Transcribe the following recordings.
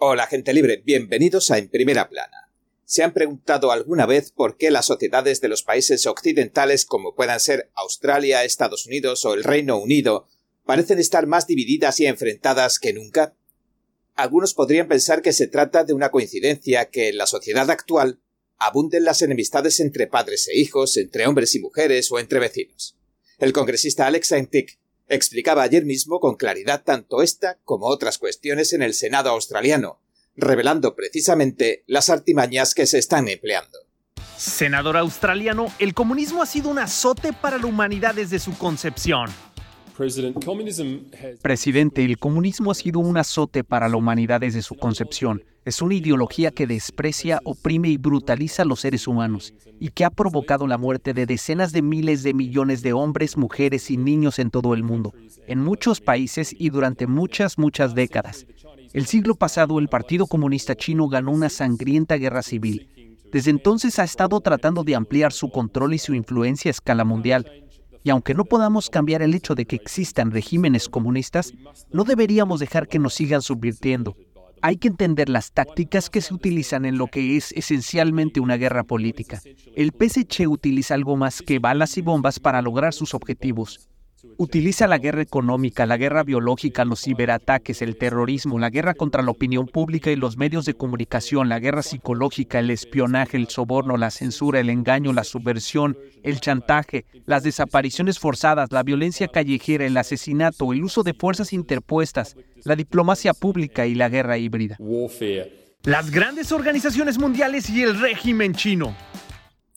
Hola gente libre, bienvenidos a En Primera Plana. ¿Se han preguntado alguna vez por qué las sociedades de los países occidentales como puedan ser Australia, Estados Unidos o el Reino Unido parecen estar más divididas y enfrentadas que nunca? Algunos podrían pensar que se trata de una coincidencia que en la sociedad actual abunden las enemistades entre padres e hijos, entre hombres y mujeres o entre vecinos. El congresista Alex Antic explicaba ayer mismo con claridad tanto esta como otras cuestiones en el Senado australiano, revelando precisamente las artimañas que se están empleando. Senador australiano, el comunismo ha sido un azote para la humanidad desde su concepción. Presidente, el comunismo ha sido un azote para la humanidad desde su concepción. Es una ideología que desprecia, oprime y brutaliza a los seres humanos y que ha provocado la muerte de decenas de miles de millones de hombres, mujeres y niños en todo el mundo, en muchos países y durante muchas, muchas décadas. El siglo pasado el Partido Comunista Chino ganó una sangrienta guerra civil. Desde entonces ha estado tratando de ampliar su control y su influencia a escala mundial y aunque no podamos cambiar el hecho de que existan regímenes comunistas, no deberíamos dejar que nos sigan subvirtiendo. Hay que entender las tácticas que se utilizan en lo que es esencialmente una guerra política. El PSC utiliza algo más que balas y bombas para lograr sus objetivos. Utiliza la guerra económica, la guerra biológica, los ciberataques, el terrorismo, la guerra contra la opinión pública y los medios de comunicación, la guerra psicológica, el espionaje, el soborno, la censura, el engaño, la subversión, el chantaje, las desapariciones forzadas, la violencia callejera, el asesinato, el uso de fuerzas interpuestas, la diplomacia pública y la guerra híbrida. Las grandes organizaciones mundiales y el régimen chino.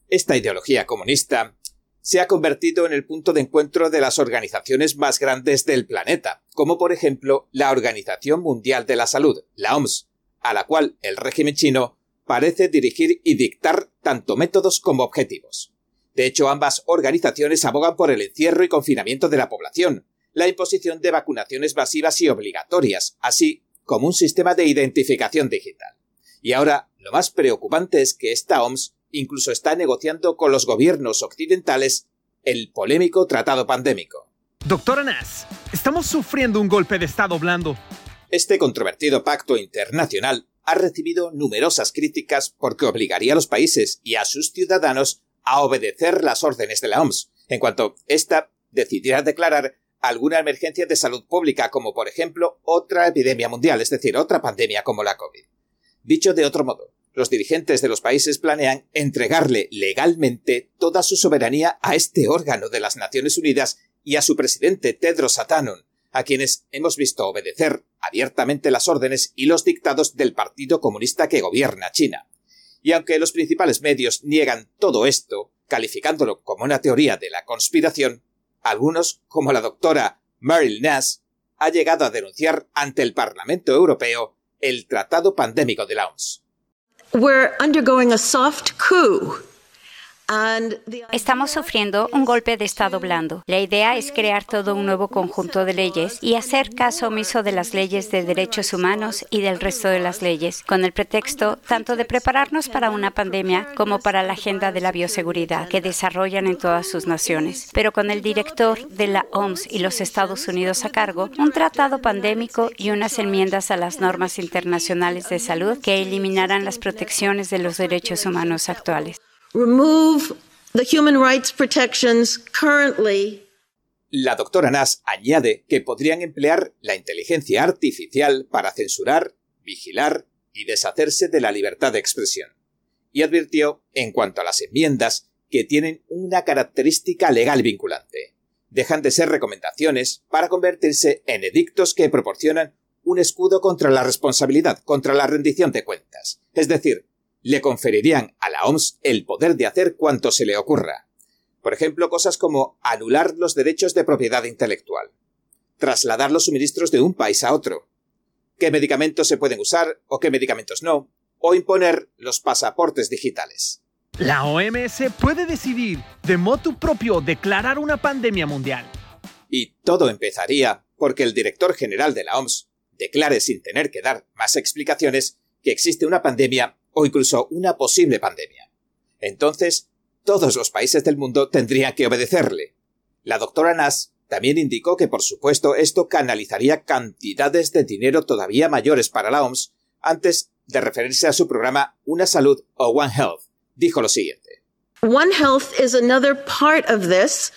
Esta ideología comunista se ha convertido en el punto de encuentro de las organizaciones más grandes del planeta, como por ejemplo la Organización Mundial de la Salud, la OMS, a la cual el régimen chino parece dirigir y dictar tanto métodos como objetivos. De hecho, ambas organizaciones abogan por el encierro y confinamiento de la población, la imposición de vacunaciones masivas y obligatorias, así como un sistema de identificación digital. Y ahora, lo más preocupante es que esta OMS incluso está negociando con los gobiernos occidentales el polémico tratado pandémico. Doctor Anas, estamos sufriendo un golpe de Estado blando. Este controvertido pacto internacional ha recibido numerosas críticas porque obligaría a los países y a sus ciudadanos a obedecer las órdenes de la OMS, en cuanto ésta decidiera declarar alguna emergencia de salud pública, como por ejemplo otra epidemia mundial, es decir, otra pandemia como la COVID. Dicho de otro modo, los dirigentes de los países planean entregarle legalmente toda su soberanía a este órgano de las Naciones Unidas y a su presidente Tedros Adhanom, a quienes hemos visto obedecer abiertamente las órdenes y los dictados del Partido Comunista que gobierna China. Y aunque los principales medios niegan todo esto, calificándolo como una teoría de la conspiración, algunos, como la doctora Meryl Nash, ha llegado a denunciar ante el Parlamento Europeo el Tratado Pandémico de la OMS. We're undergoing a soft coup Estamos sufriendo un golpe de Estado blando. La idea es crear todo un nuevo conjunto de leyes y hacer caso omiso de las leyes de derechos humanos y del resto de las leyes, con el pretexto tanto de prepararnos para una pandemia como para la agenda de la bioseguridad que desarrollan en todas sus naciones. Pero con el director de la OMS y los Estados Unidos a cargo, un tratado pandémico y unas enmiendas a las normas internacionales de salud que eliminarán las protecciones de los derechos humanos actuales remove the human rights protections currently la doctora Nass añade que podrían emplear la inteligencia artificial para censurar, vigilar y deshacerse de la libertad de expresión. Y advirtió, en cuanto a las enmiendas, que tienen una característica legal vinculante. Dejan de ser recomendaciones para convertirse en edictos que proporcionan un escudo contra la responsabilidad, contra la rendición de cuentas. Es decir, le conferirían a la OMS el poder de hacer cuanto se le ocurra. Por ejemplo, cosas como anular los derechos de propiedad intelectual, trasladar los suministros de un país a otro, qué medicamentos se pueden usar o qué medicamentos no, o imponer los pasaportes digitales. La OMS puede decidir de motu propio declarar una pandemia mundial. Y todo empezaría porque el director general de la OMS declare sin tener que dar más explicaciones que existe una pandemia o incluso una posible pandemia. Entonces, todos los países del mundo tendrían que obedecerle. La doctora Nass también indicó que, por supuesto, esto canalizaría cantidades de dinero todavía mayores para la OMS antes de referirse a su programa Una Salud o One Health. Dijo lo siguiente. One Health is another part of this.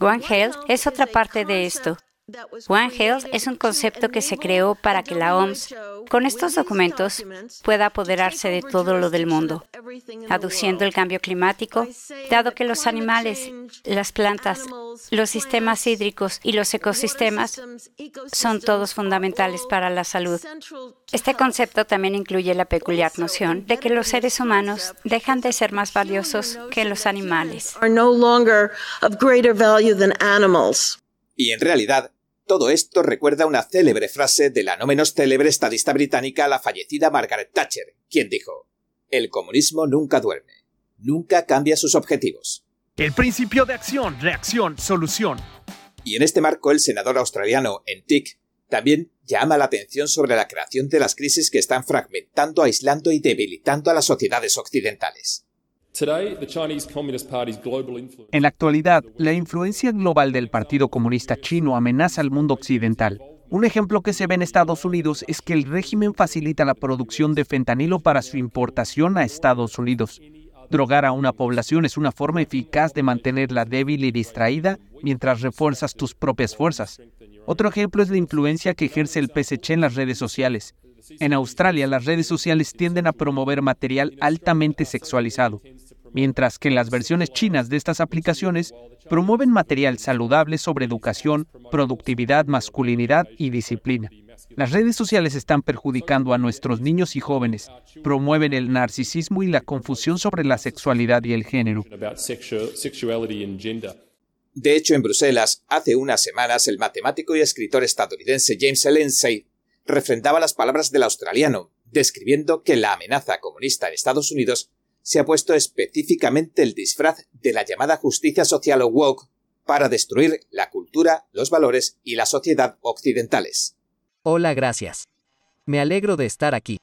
One Health es otra parte de esto. One Health es un concepto que se creó para que la OMS, con estos documentos, pueda apoderarse de todo lo del mundo, aduciendo el cambio climático, dado que los animales, las plantas, los sistemas hídricos y los ecosistemas son todos fundamentales para la salud. Este concepto también incluye la peculiar noción de que los seres humanos dejan de ser más valiosos que los animales. Y en realidad, todo esto recuerda una célebre frase de la no menos célebre estadista británica, la fallecida Margaret Thatcher, quien dijo, El comunismo nunca duerme, nunca cambia sus objetivos. El principio de acción, reacción, solución. Y en este marco el senador australiano Entic también llama la atención sobre la creación de las crisis que están fragmentando, aislando y debilitando a las sociedades occidentales. En la actualidad, la influencia global del Partido Comunista Chino amenaza al mundo occidental. Un ejemplo que se ve en Estados Unidos es que el régimen facilita la producción de fentanilo para su importación a Estados Unidos. Drogar a una población es una forma eficaz de mantenerla débil y distraída mientras refuerzas tus propias fuerzas. Otro ejemplo es la influencia que ejerce el PSC en las redes sociales. En Australia, las redes sociales tienden a promover material altamente sexualizado mientras que las versiones chinas de estas aplicaciones promueven material saludable sobre educación, productividad, masculinidad y disciplina. Las redes sociales están perjudicando a nuestros niños y jóvenes, promueven el narcisismo y la confusión sobre la sexualidad y el género. De hecho, en Bruselas, hace unas semanas, el matemático y escritor estadounidense James Lindsay refrendaba las palabras del australiano, describiendo que la amenaza comunista en Estados Unidos se ha puesto específicamente el disfraz de la llamada justicia social o woke para destruir la cultura, los valores y la sociedad occidentales. Hola, gracias. Me alegro de estar aquí.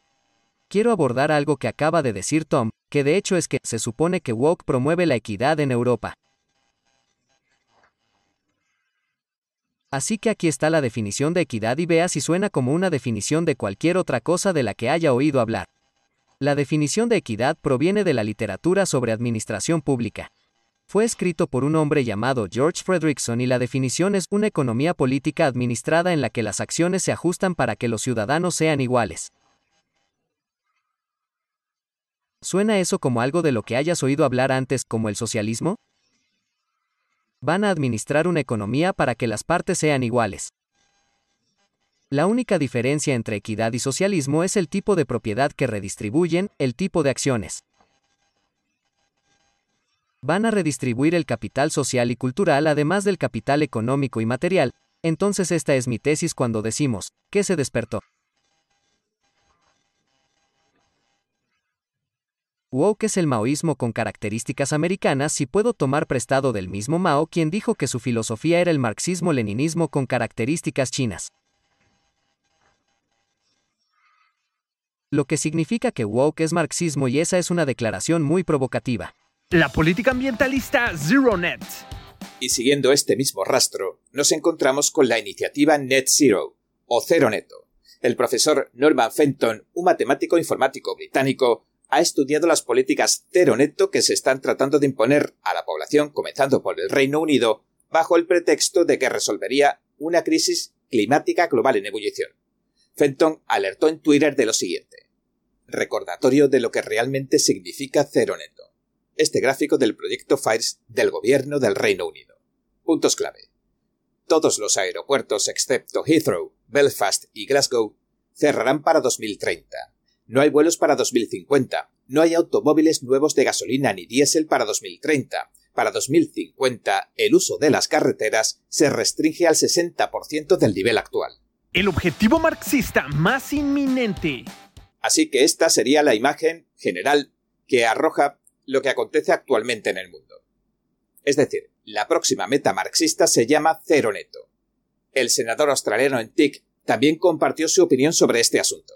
Quiero abordar algo que acaba de decir Tom, que de hecho es que se supone que woke promueve la equidad en Europa. Así que aquí está la definición de equidad y vea si suena como una definición de cualquier otra cosa de la que haya oído hablar. La definición de equidad proviene de la literatura sobre administración pública. Fue escrito por un hombre llamado George Fredrickson y la definición es una economía política administrada en la que las acciones se ajustan para que los ciudadanos sean iguales. ¿Suena eso como algo de lo que hayas oído hablar antes, como el socialismo? Van a administrar una economía para que las partes sean iguales. La única diferencia entre equidad y socialismo es el tipo de propiedad que redistribuyen, el tipo de acciones. Van a redistribuir el capital social y cultural además del capital económico y material, entonces esta es mi tesis cuando decimos, ¿qué se despertó? Woke es el maoísmo con características americanas si puedo tomar prestado del mismo Mao quien dijo que su filosofía era el marxismo-leninismo con características chinas. Lo que significa que woke es marxismo y esa es una declaración muy provocativa. La política ambientalista ZeroNet. Y siguiendo este mismo rastro, nos encontramos con la iniciativa Net Zero, o Cero Neto. El profesor Norman Fenton, un matemático informático británico, ha estudiado las políticas cero neto que se están tratando de imponer a la población, comenzando por el Reino Unido, bajo el pretexto de que resolvería una crisis climática global en ebullición. Fenton alertó en Twitter de lo siguiente. Recordatorio de lo que realmente significa cero neto. Este gráfico del proyecto FIRES del gobierno del Reino Unido. Puntos clave. Todos los aeropuertos excepto Heathrow, Belfast y Glasgow cerrarán para 2030. No hay vuelos para 2050. No hay automóviles nuevos de gasolina ni diésel para 2030. Para 2050, el uso de las carreteras se restringe al 60% del nivel actual el objetivo marxista más inminente. Así que esta sería la imagen general que arroja lo que acontece actualmente en el mundo. Es decir, la próxima meta marxista se llama cero neto. El senador australiano en TIC también compartió su opinión sobre este asunto.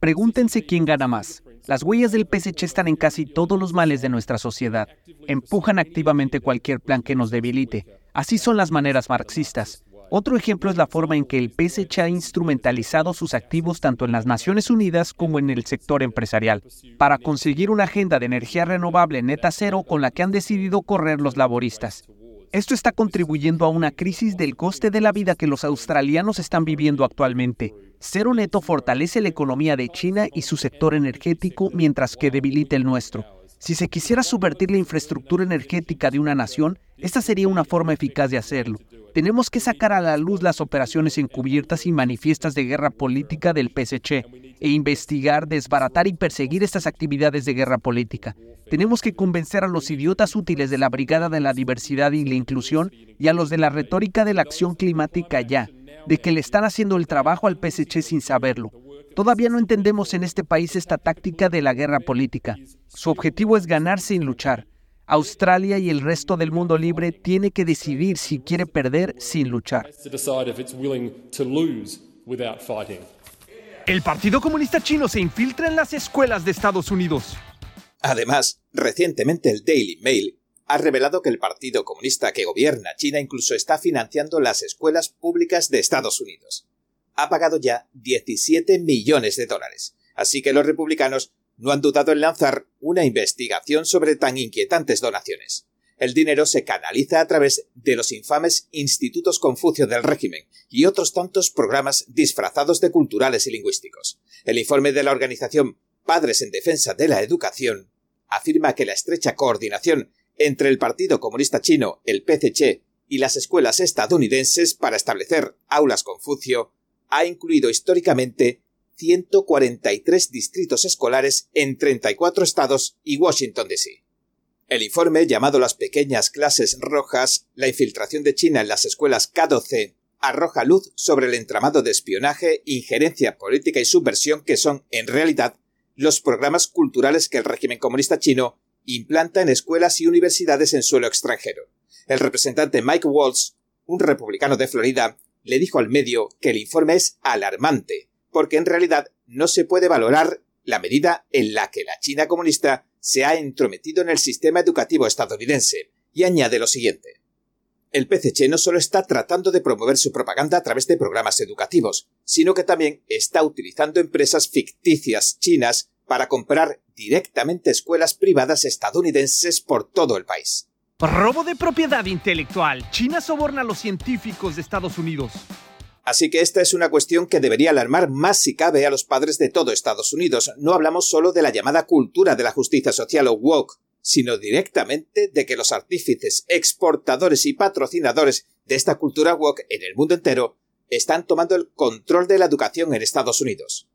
Pregúntense quién gana más. Las huellas del PSC están en casi todos los males de nuestra sociedad. Empujan activamente cualquier plan que nos debilite, Así son las maneras marxistas. Otro ejemplo es la forma en que el PSC ha instrumentalizado sus activos tanto en las Naciones Unidas como en el sector empresarial, para conseguir una agenda de energía renovable neta cero con la que han decidido correr los laboristas. Esto está contribuyendo a una crisis del coste de la vida que los australianos están viviendo actualmente. Cero neto fortalece la economía de China y su sector energético mientras que debilita el nuestro. Si se quisiera subvertir la infraestructura energética de una nación, esta sería una forma eficaz de hacerlo. Tenemos que sacar a la luz las operaciones encubiertas y manifiestas de guerra política del PSC e investigar, desbaratar y perseguir estas actividades de guerra política. Tenemos que convencer a los idiotas útiles de la Brigada de la Diversidad y la Inclusión y a los de la retórica de la acción climática ya, de que le están haciendo el trabajo al PSC sin saberlo. Todavía no entendemos en este país esta táctica de la guerra política. Su objetivo es ganar sin luchar. Australia y el resto del mundo libre tiene que decidir si quiere perder sin luchar. El Partido Comunista Chino se infiltra en las escuelas de Estados Unidos. Además, recientemente el Daily Mail ha revelado que el Partido Comunista que gobierna China incluso está financiando las escuelas públicas de Estados Unidos. Ha pagado ya 17 millones de dólares, así que los republicanos no han dudado en lanzar una investigación sobre tan inquietantes donaciones. El dinero se canaliza a través de los infames institutos Confucio del régimen y otros tantos programas disfrazados de culturales y lingüísticos. El informe de la organización Padres en Defensa de la Educación afirma que la estrecha coordinación entre el Partido Comunista Chino, el PCC, y las escuelas estadounidenses para establecer aulas Confucio ha incluido históricamente 143 distritos escolares en 34 estados y Washington, D.C. El informe llamado Las pequeñas clases rojas, la infiltración de China en las escuelas K12, arroja luz sobre el entramado de espionaje, injerencia política y subversión que son, en realidad, los programas culturales que el régimen comunista chino implanta en escuelas y universidades en suelo extranjero. El representante Mike Waltz, un republicano de Florida, le dijo al medio que el informe es alarmante, porque en realidad no se puede valorar la medida en la que la China comunista se ha entrometido en el sistema educativo estadounidense, y añade lo siguiente. El PCC no solo está tratando de promover su propaganda a través de programas educativos, sino que también está utilizando empresas ficticias chinas para comprar directamente escuelas privadas estadounidenses por todo el país. Robo de propiedad intelectual. China soborna a los científicos de Estados Unidos. Así que esta es una cuestión que debería alarmar más si cabe a los padres de todo Estados Unidos. No hablamos solo de la llamada cultura de la justicia social o woke, sino directamente de que los artífices, exportadores y patrocinadores de esta cultura woke en el mundo entero están tomando el control de la educación en Estados Unidos.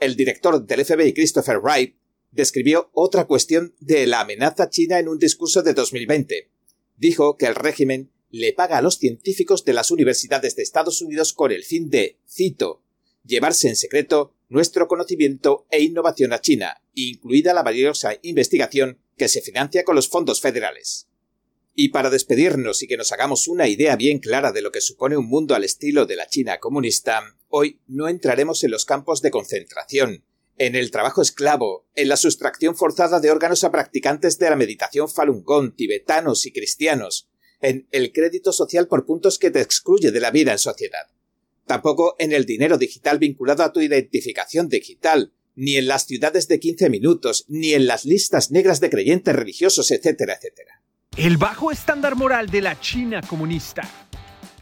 El director del FBI, Christopher Wright, describió otra cuestión de la amenaza china en un discurso de 2020. Dijo que el régimen le paga a los científicos de las universidades de Estados Unidos con el fin de, cito, llevarse en secreto nuestro conocimiento e innovación a China, incluida la valiosa investigación que se financia con los fondos federales. Y para despedirnos y que nos hagamos una idea bien clara de lo que supone un mundo al estilo de la China comunista, hoy no entraremos en los campos de concentración, en el trabajo esclavo, en la sustracción forzada de órganos a practicantes de la meditación Falun Gong, tibetanos y cristianos, en el crédito social por puntos que te excluye de la vida en sociedad. Tampoco en el dinero digital vinculado a tu identificación digital, ni en las ciudades de 15 minutos, ni en las listas negras de creyentes religiosos, etcétera, etcétera. El bajo estándar moral de la China comunista.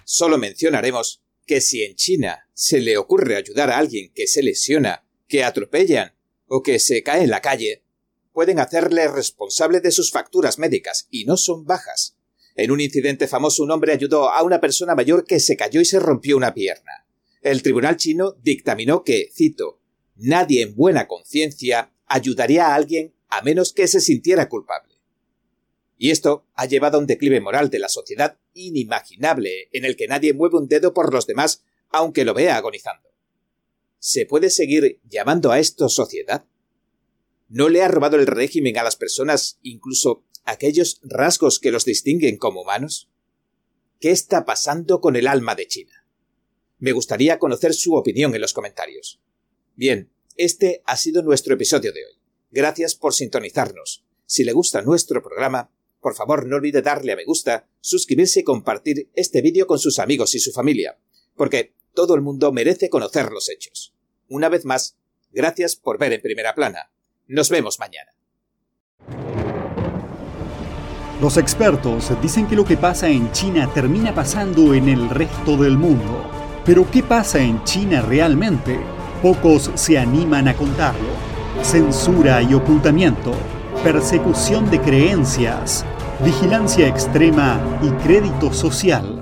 Solo mencionaremos que si en China se le ocurre ayudar a alguien que se lesiona, que atropellan o que se cae en la calle, pueden hacerle responsable de sus facturas médicas y no son bajas, en un incidente famoso un hombre ayudó a una persona mayor que se cayó y se rompió una pierna. El tribunal chino dictaminó que, cito, nadie en buena conciencia ayudaría a alguien a menos que se sintiera culpable. Y esto ha llevado a un declive moral de la sociedad inimaginable, en el que nadie mueve un dedo por los demás, aunque lo vea agonizando. ¿Se puede seguir llamando a esto sociedad? ¿No le ha robado el régimen a las personas incluso aquellos rasgos que los distinguen como humanos? ¿Qué está pasando con el alma de China? Me gustaría conocer su opinión en los comentarios. Bien, este ha sido nuestro episodio de hoy. Gracias por sintonizarnos. Si le gusta nuestro programa, por favor no olvide darle a me gusta, suscribirse y compartir este vídeo con sus amigos y su familia. porque todo el mundo merece conocer los hechos. Una vez más, gracias por ver en primera plana. Nos vemos mañana. Los expertos dicen que lo que pasa en China termina pasando en el resto del mundo. Pero ¿qué pasa en China realmente? Pocos se animan a contarlo. Censura y ocultamiento, persecución de creencias, vigilancia extrema y crédito social.